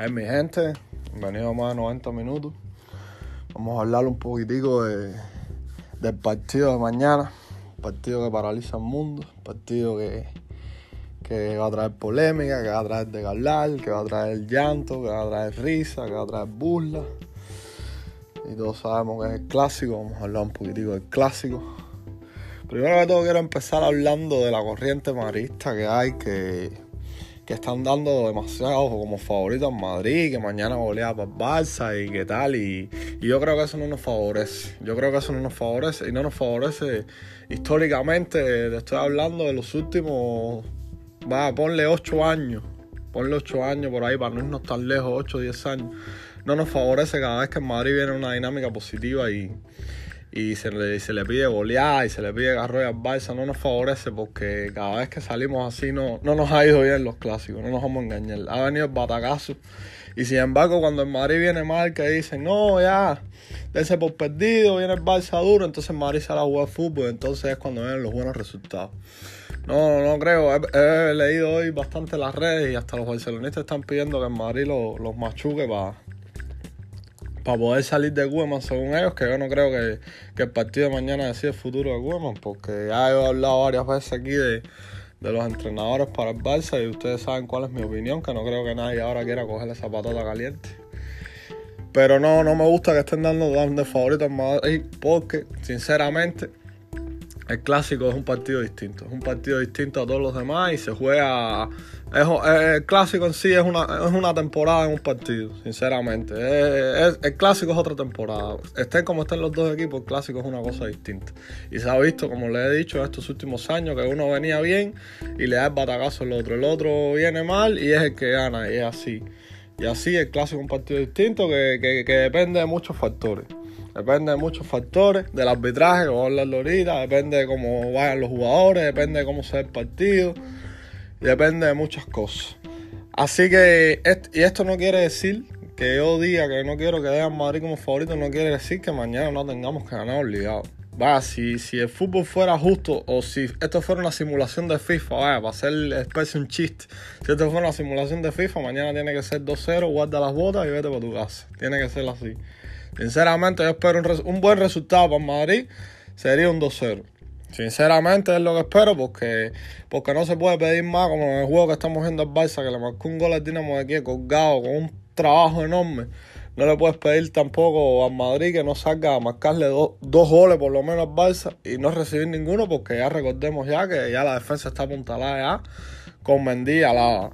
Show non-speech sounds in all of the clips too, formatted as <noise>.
Hey, mi gente, bienvenido más de 90 minutos. Vamos a hablar un poquitico de, del partido de mañana, partido que paraliza el mundo, partido que, que va a traer polémica, que va a traer de que va a traer llanto, que va a traer risa, que va a traer burla. Y todos sabemos que es el clásico, vamos a hablar un poquitico del clásico. Primero que todo quiero empezar hablando de la corriente marista que hay, que, que están dando demasiado como favorito en Madrid, que mañana golea para Barça y qué tal. Y, y, yo creo que eso no nos favorece. Yo creo que eso no nos favorece y no nos favorece históricamente. Te estoy hablando de los últimos, va, ponle 8 años. Ponle 8 años por ahí para no irnos tan lejos, 8 o 10 años. No nos favorece cada vez que en Madrid viene una dinámica positiva y y se le, pide golear y se le pide agarro al Barça, no nos favorece porque cada vez que salimos así no, no nos ha ido bien los clásicos, no nos vamos a engañar. Ha venido el batacazo. Y sin embargo, cuando el Madrid viene mal, que dicen, no, ya, ese por perdido, viene el Barça duro, entonces el Madrid sale a jugar fútbol, entonces es cuando vienen los buenos resultados. No, no creo, he, leído hoy bastante las redes y hasta los barcelonistas están pidiendo que el Madrid los, los machuque para para poder salir de Gueman según ellos, que yo no creo que, el partido de mañana decida el futuro de Gueman, porque ya he hablado varias veces aquí de, los entrenadores para el Barça y ustedes saben cuál es mi opinión, que no creo que nadie ahora quiera coger esa patata caliente. Pero no, no me gusta que estén dando de favorito al Madrid, porque sinceramente el clásico es un partido distinto, es un partido distinto a todos los demás y se juega el clásico en sí es una, es una temporada en un partido, sinceramente. el clásico es otra temporada. Estén como estén los dos equipos, el clásico es una cosa distinta. Y se ha visto, como le he dicho, en estos últimos años, que uno venía bien y le da el batagazo al otro. El otro viene mal y es el que gana, y es así. Y así el clásico es un partido distinto que, que, depende de muchos factores. Depende de muchos factores, del arbitraje, como hablarlo ahorita, depende de cómo vayan los jugadores, depende de cómo sea el partido depende de muchas cosas. Así que, y esto no quiere decir que yo diga que no quiero que vean Madrid como favorito, no quiere decir que mañana no tengamos que ganar obligado. Va, si, si el fútbol fuera justo o si esto fuera una simulación de FIFA, vaya, para hacer especie un chiste. Si esto fuera una simulación de FIFA, mañana tiene que ser 2-0, guarda las botas y vete para tu casa. Tiene que ser así. Sinceramente, yo espero un buen resultado para Madrid, sería un 2-0. Sinceramente es lo que espero porque, porque no se puede pedir más como en el juego que estamos viendo al Barça que le marcó un gol al Dinamo de aquí colgado con un trabajo enorme. No le puedes pedir tampoco al Madrid que no salga a marcarle dos goles por lo menos al Barça y no recibir ninguno porque ya recordemos ya que ya la defensa está apuntalada ya con Mendy Alaba.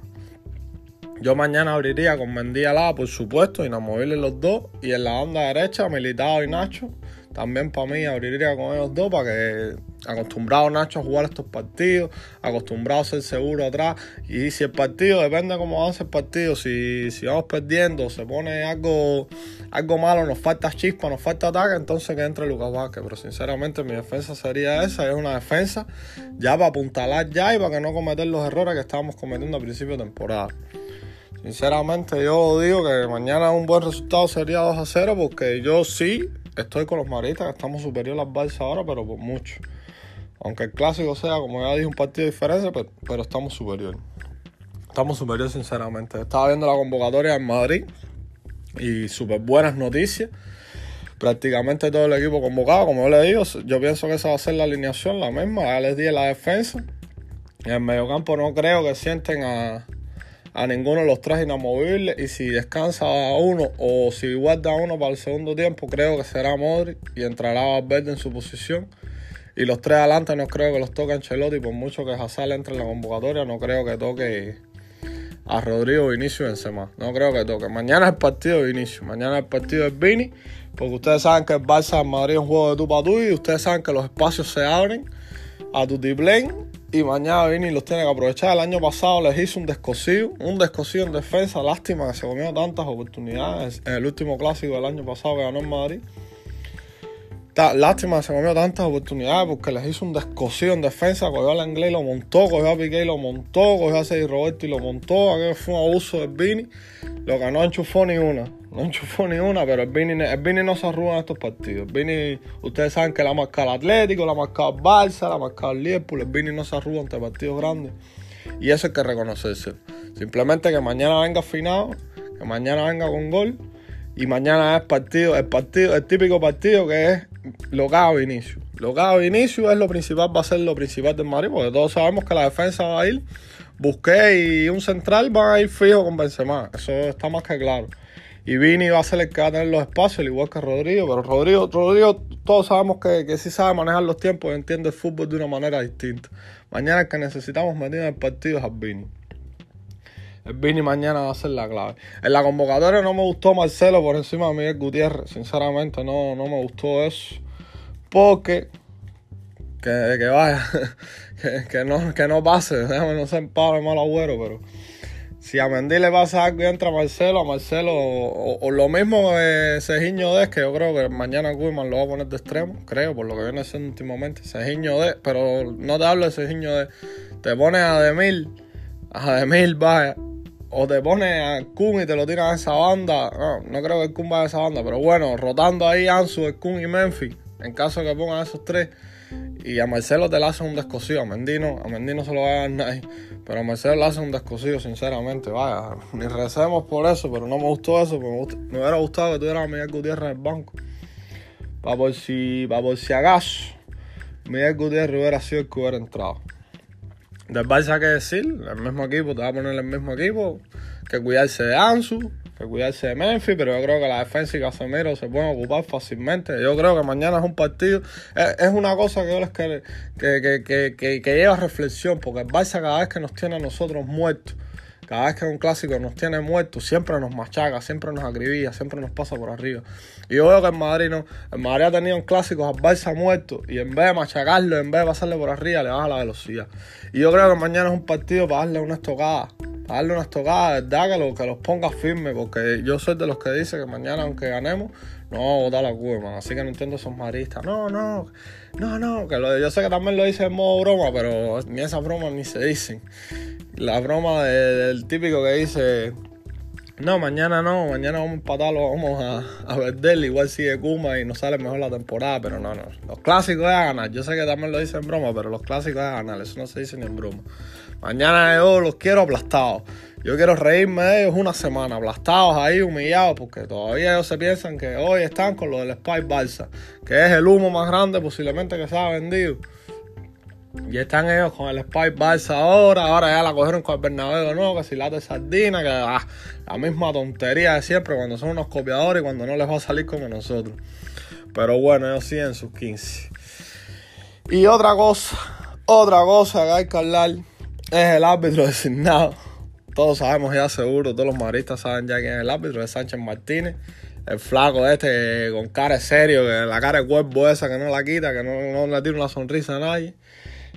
Yo mañana abriría con Mendy Alaba por supuesto, inamovibles los dos y en la banda derecha Militado y Nacho también para mí abriría con ellos dos para que acostumbrado Nacho a jugar estos partidos, acostumbrado a ser seguro atrás. Y si el partido, depende de cómo avance el partido, si, si vamos perdiendo, se pone algo, algo malo, nos falta chispa, nos falta ataque, entonces que entre Lucas Vázquez. Pero sinceramente mi defensa sería esa, es una defensa ya para apuntalar ya y para que no cometer los errores que estábamos cometiendo a principio de temporada. Sinceramente yo digo que mañana un buen resultado sería 2 a 0 porque yo sí estoy con los maristas, estamos superiores a las Barça ahora, pero por mucho. Aunque el clásico sea, como ya dije, un partido diferente, pero, estamos superiores. Estamos superiores, sinceramente. Estaba viendo la convocatoria en Madrid y súper buenas noticias. Prácticamente todo el equipo convocado, como yo le digo, yo pienso que esa va a ser la alineación, la misma. Ya les di la defensa. En el mediocampo no creo que sienten a, a ninguno de los tres inamovibles y si descansa uno o si guarda uno para el segundo tiempo creo que será Modric y entrará Valverde en su posición. Y los tres adelante no creo que los toque Ancelotti por mucho que Hazard entre en la convocatoria no creo que toque a Rodrigo Vinicio Benzema. No creo que toque. Mañana es el partido de Vinicio mañana es el partido de Vini porque ustedes saben que el Barça en Madrid es un juego de tu para tú y ustedes saben que los espacios se abren a tu tiplén y mañana Vini los tiene que aprovechar. El año pasado les hizo un descosido, un descosido en defensa. Lástima que se comió tantas oportunidades en el último clásico del año pasado que ganó en Madrid. Lástima que se comió tantas oportunidades porque les hizo un descosido en defensa. Cogió al inglés y lo montó, cogió a Piqué y lo montó, cogió a Sergio Roberto y lo montó. Aquello fue un abuso de Vini. Lo que no enchufó ni una. No enchufó ni una, pero el Vini, el no se arruga en estos partidos. Vini, ustedes saben que la ha marcado el Atlético, la ha marcado el Barça, la ha marcado el Liverpool. El Vini no se arruga ante partidos grandes. Y eso hay que reconocerse. Simplemente que mañana venga afinado, que mañana venga con gol. Y mañana es partido, el partido, el típico partido que es locado inicio. Locado inicio es lo principal, va a ser lo principal del Madrid, porque todos sabemos que la defensa va a ir. Busqué y un central van a ir fijo con Benzema. Eso está más que claro. Y Vini va a ser el que va a tener los espacios, al igual que Rodrigo. Pero Rodrigo, Rodrigo todos sabemos que, que sí sabe manejar los tiempos y entiende el fútbol de una manera distinta. Mañana el que necesitamos meter en el partido es a Vini. El Vini mañana va a ser la clave. En la convocatoria no me gustó Marcelo por encima de Miguel Gutiérrez. Sinceramente no, no me gustó eso. Porque que, que vaya, <laughs> <laughs> que, no, que no pase, déjame no ser Pablo mal agüero, pero si a Mendy le pasa algo y entra Marcelo, a Marcelo, o, lo mismo de Cejiño de, que yo creo que mañana Guiman lo va a poner de extremo, creo, por lo que viene siendo últimamente, Cejiño de, pero no te hablo de Cejiño de, te pones a Demil, a Demil vaya, o te pones a Kun y te lo tiras a esa banda, no, no creo que el Kun vaya a esa banda, pero bueno, rotando ahí Ansu, el Kun y Memphis, en caso de que pongan esos tres, y a Marcelo te le hace un descosido, a Mendino, a Mendino se lo va a dar nadie. Pero a Marcelo le hace un descosido, sinceramente. Vaya, ni recemos por eso, pero no me gustó eso. Me, me hubiera gustado que tuviera a Miguel Gutiérrez en el banco. Para por si, para por si acaso, Miguel Gutiérrez hubiera sido el que hubiera entrado. Del Barça, que decir? El mismo equipo, te va a poner el mismo equipo. Que cuidarse de Ansu, que cuidarse de Memphis, pero yo creo que la defensa y Casemiro se pueden ocupar fácilmente. Yo creo que mañana es un partido, es, una cosa que yo les que, que, que, que, lleva reflexión, porque el Barça cada vez que nos tiene a nosotros muertos, cada vez que un clásico nos tiene muertos, siempre nos machaca, siempre nos acribilla, siempre nos pasa por arriba. Y yo veo que el Madrid no, el Madrid ha tenido un clásico al Barça muerto y en vez de machacarlo, en vez de pasarle por arriba, le baja la velocidad. Y yo creo que mañana es un partido para darle una estocada darle unas tocadas, ¿verdad? Que, lo, que los ponga firme, porque yo soy de los que dice que mañana, aunque ganemos, no vamos a votar la Cuba, Así que no entiendo esos maristas. No, no, no, no, que yo sé que también lo dice en modo broma, pero ni esas bromas ni se dicen. La broma del típico que dice. No, mañana no, mañana vamos a empatarlo, vamos a, a perder, igual sigue Kuma y nos sale mejor la temporada, pero no, no. Los clásicos es ganar, yo sé que también lo dicen en broma, pero los clásicos es ganar, eso no se dice ni en broma. Mañana yo los quiero aplastados. Yo quiero reírme de ellos una semana, aplastados ahí, humillados, porque todavía ellos se piensan que hoy están con lo del Spy Balsa, que es el humo más grande posiblemente que se ha vendido. Y están ellos con el Spy Balsa ahora, ahora ya la cogieron con el Bernabéu, no, que si la de sardina, que ah, la misma tontería de siempre cuando son unos copiadores y cuando no les va a salir como nosotros. Pero bueno, ellos siguen sus 15. Y otra cosa, otra cosa que hay que hablar es el árbitro <laughs> designado. Todos sabemos ya seguro, todos los maristas saben ya quién es el árbitro, es Sánchez Martínez. El flaco este con cara serio, que la cara de cuerpo esa que no la quita, que no, le tira una sonrisa a nadie.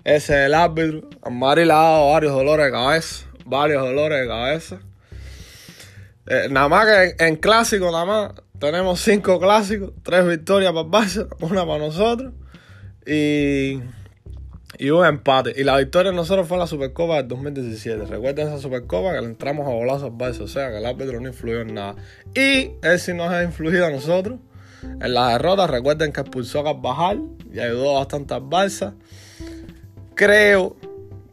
Ese es el árbitro. A Mari le ha dado varios dolores de cabeza. Varios dolores de cabeza. Eh, nada más que en, clásico, nada más, tenemos cinco clásicos, tres victorias para Barça, una para nosotros. Y y un empate. Y la victoria nosotros fue la Supercopa del 2017. Recuerden esa Supercopa que le entramos a bolazos al. O sea que el árbitro no influyó en nada. Y él sí nos ha influido a nosotros en la derrota. Recuerden que expulsó a Carvajal y ayudó bastante al Barça. Creo,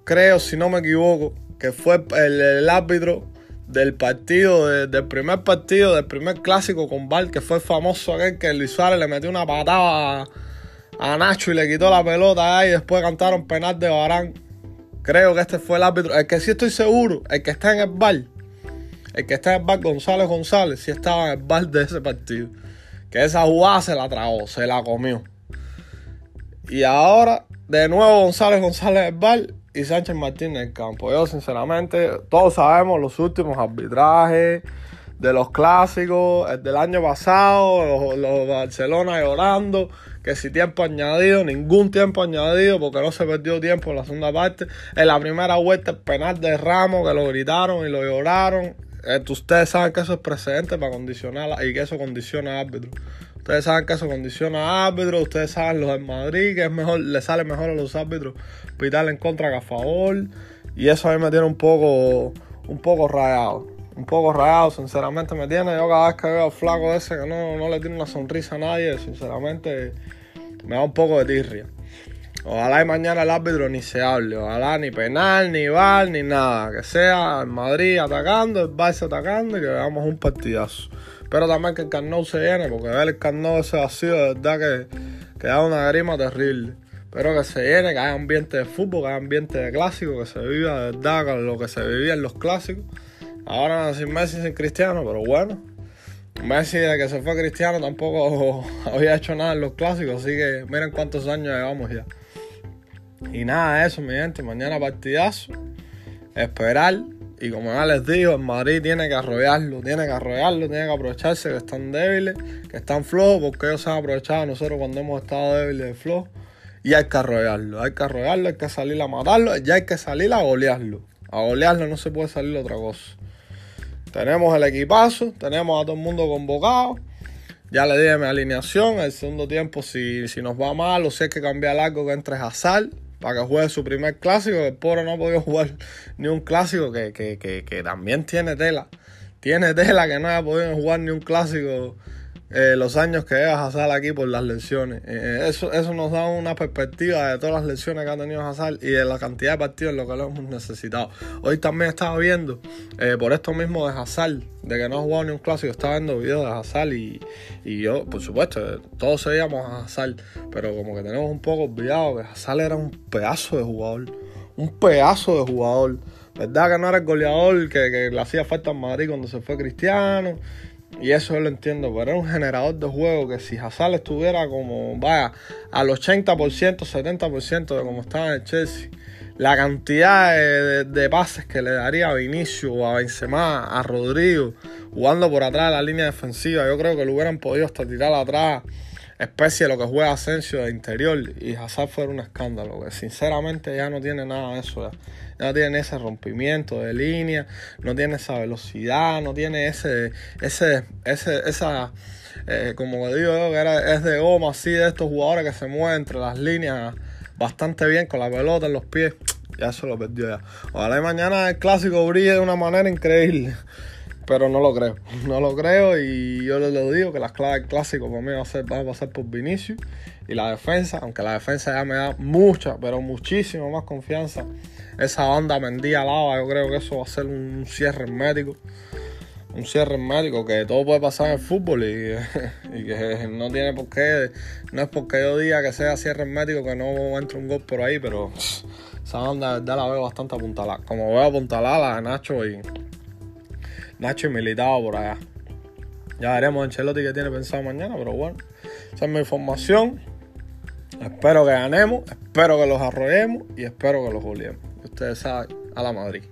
creo, si no me equivoco, que fue el, árbitro del partido, del primer partido, del primer clásico con Val, que fue famoso aquel que Luis Suárez le metió una patada a Nacho y le quitó la pelota y después cantaron penal de Barán. Creo que este fue el árbitro. El que sí estoy seguro, el que está en el bar, el que está en el bar González González, sí estaba en el bar de ese partido. Que esa jugada se la tragó, se la comió. Y ahora, de nuevo González González en el bar y Sánchez Martínez en el campo. Yo, sinceramente, todos sabemos los últimos arbitrajes de los clásicos, el del año pasado, los, los Barcelona llorando que si tiempo añadido, ningún tiempo añadido, porque no se perdió tiempo en la segunda parte. En la primera vuelta, el penal de Ramos, que lo gritaron y lo lloraron. ustedes saben que eso es precedente para condicionar y que eso condiciona al árbitro. Ustedes saben que eso condiciona al árbitro, ustedes saben los del Madrid, que es mejor, le sale mejor a los árbitros pitar en contra que a favor. Y eso a mí me tiene un poco, un poco rayado un poco rayado, sinceramente me tiene. Yo cada vez que veo al flaco ese que no, no le tiene una sonrisa a nadie, sinceramente me da un poco de tirria. Ojalá y mañana el árbitro ni se hable, ojalá ni penal, ni val, ni nada. Que sea el Madrid atacando, el Barça atacando y que veamos un partidazo. Pero también que el Carnot se llene, porque ver el Carnot ese vacío de verdad que, que da una grima terrible. Pero que se llene, que haya ambiente de fútbol, que haya ambiente de clásico, que se viva de verdad lo que se vivía en los clásicos. Ahora sin Messi, sin Cristiano, pero bueno. Messi, de que se fue Cristiano, tampoco <laughs> había hecho nada en los clásicos, así que miren cuántos años llevamos ya. Y nada, eso, mi gente. Mañana partidazo. Esperar. Y como ya les digo, el Madrid tiene que arrollarlo, tiene que arrollarlo, tiene que aprovecharse que están débiles, que están flojos, porque ellos se han aprovechado nosotros cuando hemos estado débiles de flojos. Y hay que arrollarlo, hay que arrollarlo, hay que salir a matarlo, y hay que salir a golearlo. A golearlo no se puede salir otra cosa. Tenemos el equipazo, tenemos a todo el mundo convocado. Ya le dije mi alineación. El segundo tiempo, si, si nos va mal o si hay que cambiar algo, que entre Hazard para que juegue su primer clásico. El pobre no ha podido <laughs> jugar ni un clásico que, que, que, que también tiene tela. Tiene tela que no haya podido jugar ni un clásico eh, los años que lleva Hazard aquí por las lesiones. Eh, eso, eso nos da una perspectiva de todas las lesiones que ha tenido Hazard y de la cantidad de partidos en lo que lo hemos necesitado. Hoy también estaba viendo, eh, por esto mismo de Hazard, de que no ha jugado ni un clásico, estaba viendo videos de Hazard y, y yo, por supuesto, todos seguíamos a Hazard, pero como que tenemos un poco olvidado que Hazard era un pedazo de jugador, un pedazo de jugador. ¿Verdad que no era el goleador que, que le hacía falta en Madrid cuando se fue Cristiano? Y eso yo lo entiendo, pero era un generador de juego que si Hazard estuviera como, vaya, al 80%, 70% de como estaba en el Chelsea, la cantidad de, pases que le daría a Vinicio, a Benzema, a Rodrigo, jugando por atrás de la línea defensiva, yo creo que lo hubieran podido hasta tirar atrás, especie de lo que juega Asensio de interior, y Hazard fuera un escándalo, que sinceramente ya no tiene nada de eso. Ya no tiene ese rompimiento de línea, no tiene esa velocidad, no tiene ese, ese, ese, esa, eh, como digo yo, que era, es de goma así de estos jugadores que se mueven entre las líneas bastante bien con la pelota en los pies. Ya se lo perdió ya. Ojalá mañana el clásico brille de una manera increíble. Pero no lo creo. <laughs> No lo creo y yo les digo que las claves del clásico para mí va a, ser, va a pasar por Vinicius y la defensa, aunque la defensa ya me da mucha, pero muchísimo más confianza esa banda Mendía Lava, yo creo que eso va a ser un cierre médico. Un cierre médico que todo puede pasar en el fútbol <laughs> y, que no tiene por qué, no es porque yo diga que sea cierre médico que no entre un gol por ahí, pero esa banda de la veo bastante apuntalada. Como veo apuntalada la Nacho y Nacho y Militado por allá. Ya veremos en Chelotti que tiene pensado mañana, pero bueno, esa es mi información. Espero que ganemos, espero que los arrollemos y espero que los goleemos ustedes saben, a la Madrid.